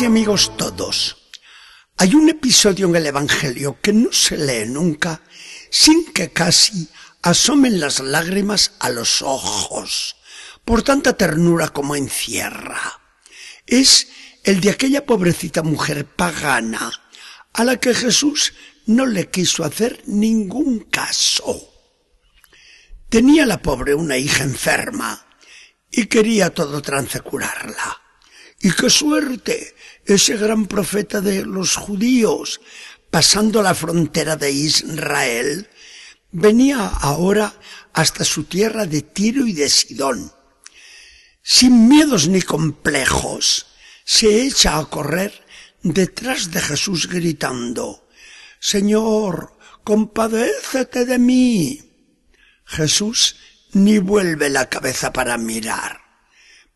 Y amigos todos, hay un episodio en el Evangelio que no se lee nunca sin que casi asomen las lágrimas a los ojos, por tanta ternura como encierra. Es el de aquella pobrecita mujer pagana a la que Jesús no le quiso hacer ningún caso. Tenía la pobre una hija enferma y quería todo trance curarla. Y qué suerte, ese gran profeta de los judíos, pasando la frontera de Israel, venía ahora hasta su tierra de Tiro y de Sidón. Sin miedos ni complejos, se echa a correr detrás de Jesús gritando, Señor, compadécete de mí. Jesús ni vuelve la cabeza para mirar,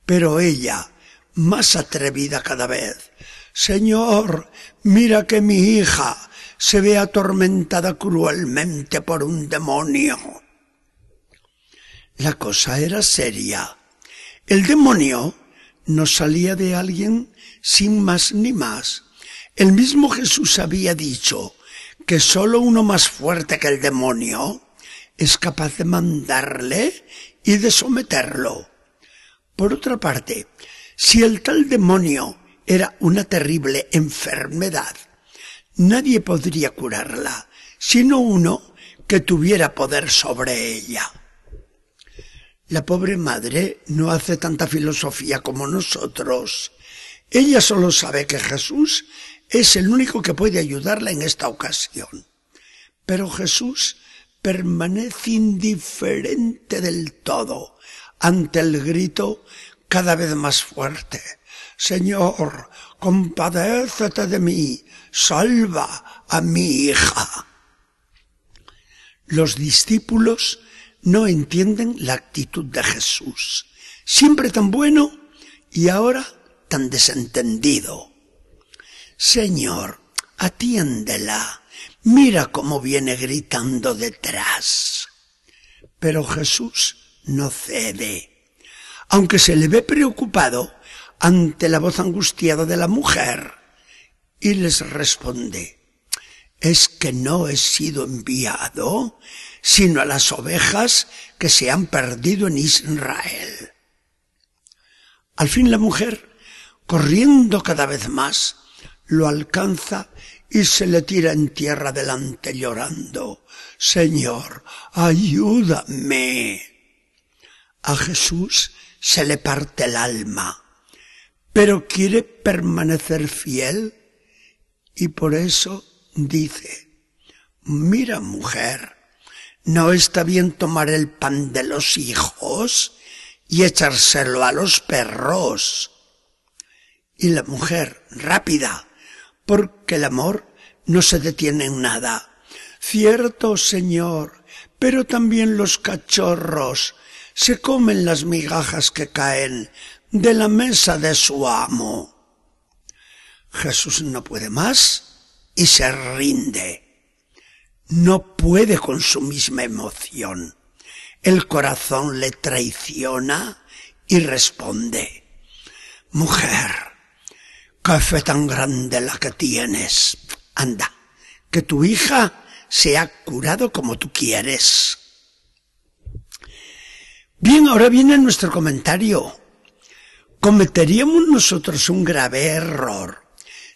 pero ella, más atrevida cada vez. Señor, mira que mi hija se ve atormentada cruelmente por un demonio. La cosa era seria. El demonio no salía de alguien sin más ni más. El mismo Jesús había dicho que sólo uno más fuerte que el demonio es capaz de mandarle y de someterlo. Por otra parte, si el tal demonio era una terrible enfermedad, nadie podría curarla, sino uno que tuviera poder sobre ella. La pobre madre no hace tanta filosofía como nosotros. Ella solo sabe que Jesús es el único que puede ayudarla en esta ocasión. Pero Jesús permanece indiferente del todo ante el grito cada vez más fuerte. Señor, compadécete de mí, salva a mi hija. Los discípulos no entienden la actitud de Jesús, siempre tan bueno y ahora tan desentendido. Señor, atiéndela, mira cómo viene gritando detrás. Pero Jesús no cede aunque se le ve preocupado ante la voz angustiada de la mujer, y les responde, es que no he sido enviado sino a las ovejas que se han perdido en Israel. Al fin la mujer, corriendo cada vez más, lo alcanza y se le tira en tierra delante llorando, Señor, ayúdame. A Jesús se le parte el alma, pero quiere permanecer fiel y por eso dice, mira mujer, no está bien tomar el pan de los hijos y echárselo a los perros. Y la mujer, rápida, porque el amor no se detiene en nada. Cierto, Señor, pero también los cachorros se comen las migajas que caen de la mesa de su amo. Jesús no puede más y se rinde. No puede con su misma emoción. El corazón le traiciona y responde, Mujer, qué fe tan grande la que tienes. Anda, que tu hija se ha curado como tú quieres. Bien, ahora viene nuestro comentario. Cometeríamos nosotros un grave error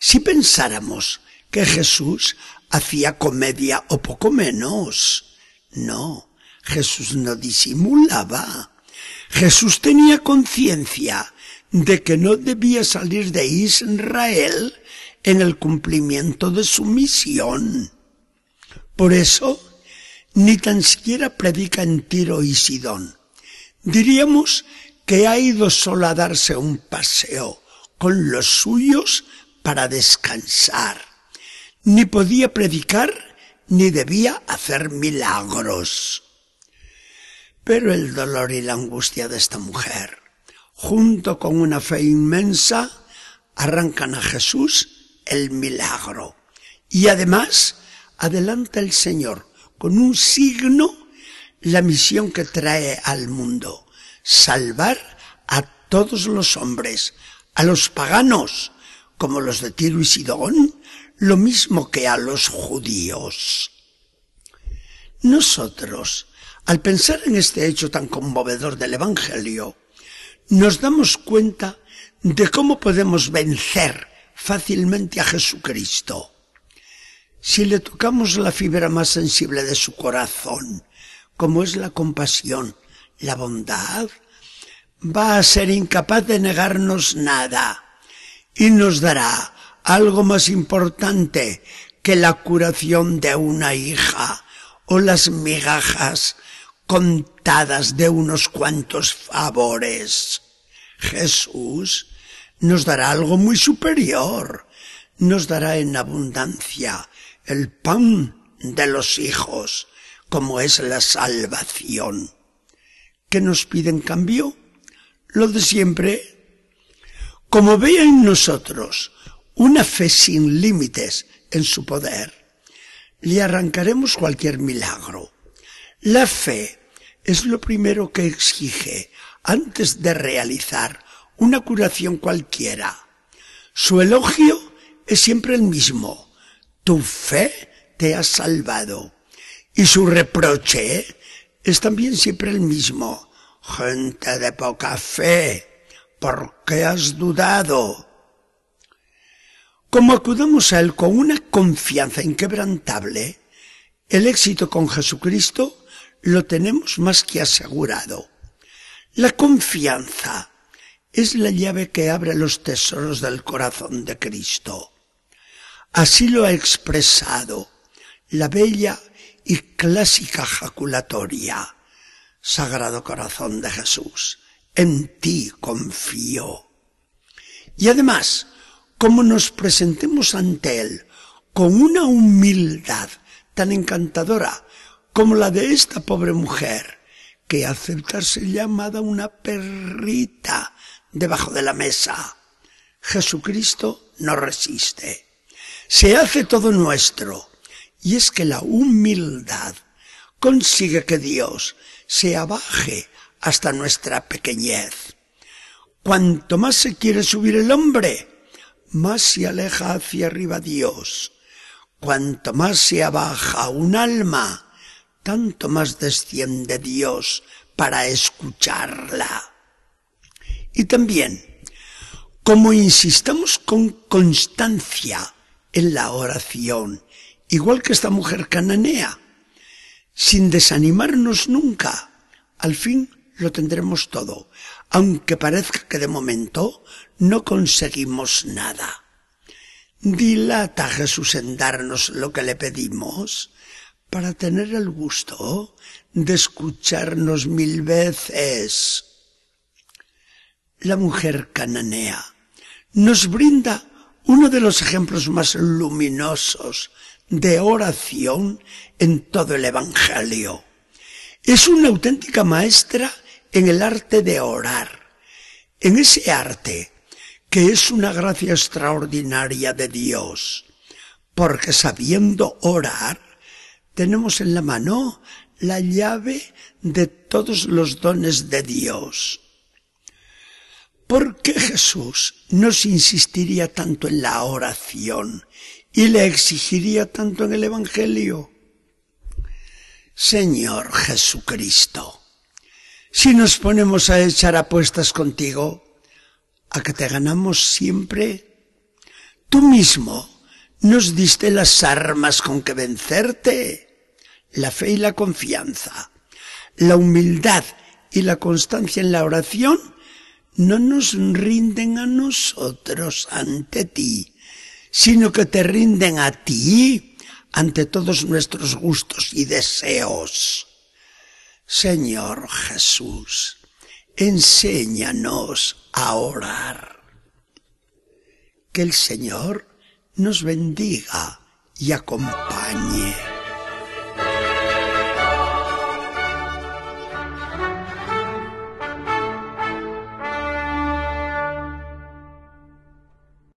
si pensáramos que Jesús hacía comedia o poco menos. No, Jesús no disimulaba. Jesús tenía conciencia de que no debía salir de Israel en el cumplimiento de su misión. Por eso, ni tan siquiera predica en Tiro y Sidón Diríamos que ha ido solo a darse un paseo con los suyos para descansar. Ni podía predicar ni debía hacer milagros. Pero el dolor y la angustia de esta mujer, junto con una fe inmensa, arrancan a Jesús el milagro. Y además adelanta el Señor con un signo la misión que trae al mundo, salvar a todos los hombres, a los paganos, como los de Tiro y Sidón, lo mismo que a los judíos. Nosotros, al pensar en este hecho tan conmovedor del Evangelio, nos damos cuenta de cómo podemos vencer fácilmente a Jesucristo. Si le tocamos la fibra más sensible de su corazón, como es la compasión, la bondad, va a ser incapaz de negarnos nada y nos dará algo más importante que la curación de una hija o las migajas contadas de unos cuantos favores. Jesús nos dará algo muy superior, nos dará en abundancia el pan de los hijos, como es la salvación. ¿Qué nos pide en cambio? Lo de siempre. Como vea en nosotros una fe sin límites en su poder, le arrancaremos cualquier milagro. La fe es lo primero que exige antes de realizar una curación cualquiera. Su elogio es siempre el mismo. Tu fe te ha salvado. Y su reproche es también siempre el mismo. Gente de poca fe, ¿por qué has dudado? Como acudamos a Él con una confianza inquebrantable, el éxito con Jesucristo lo tenemos más que asegurado. La confianza es la llave que abre los tesoros del corazón de Cristo. Así lo ha expresado la bella y clásica jaculatoria. Sagrado corazón de Jesús, en ti confío. Y además, como nos presentemos ante Él con una humildad tan encantadora como la de esta pobre mujer, que acepta ser llamada una perrita debajo de la mesa. Jesucristo no resiste. Se hace todo nuestro. Y es que la humildad consigue que Dios se abaje hasta nuestra pequeñez. Cuanto más se quiere subir el hombre, más se aleja hacia arriba Dios. Cuanto más se abaja un alma, tanto más desciende Dios para escucharla. Y también, como insistamos con constancia en la oración, igual que esta mujer cananea, sin desanimarnos nunca, al fin lo tendremos todo, aunque parezca que de momento no conseguimos nada. Dilata Jesús en darnos lo que le pedimos para tener el gusto de escucharnos mil veces. La mujer cananea nos brinda uno de los ejemplos más luminosos de oración en todo el Evangelio. Es una auténtica maestra en el arte de orar, en ese arte que es una gracia extraordinaria de Dios, porque sabiendo orar, tenemos en la mano la llave de todos los dones de Dios. ¿Por qué Jesús nos insistiría tanto en la oración y le exigiría tanto en el Evangelio? Señor Jesucristo, si nos ponemos a echar apuestas contigo, a que te ganamos siempre, tú mismo nos diste las armas con que vencerte, la fe y la confianza, la humildad y la constancia en la oración no nos rinden a nosotros ante ti, sino que te rinden a ti ante todos nuestros gustos y deseos. Señor Jesús, enséñanos a orar. Que el Señor nos bendiga y acompañe.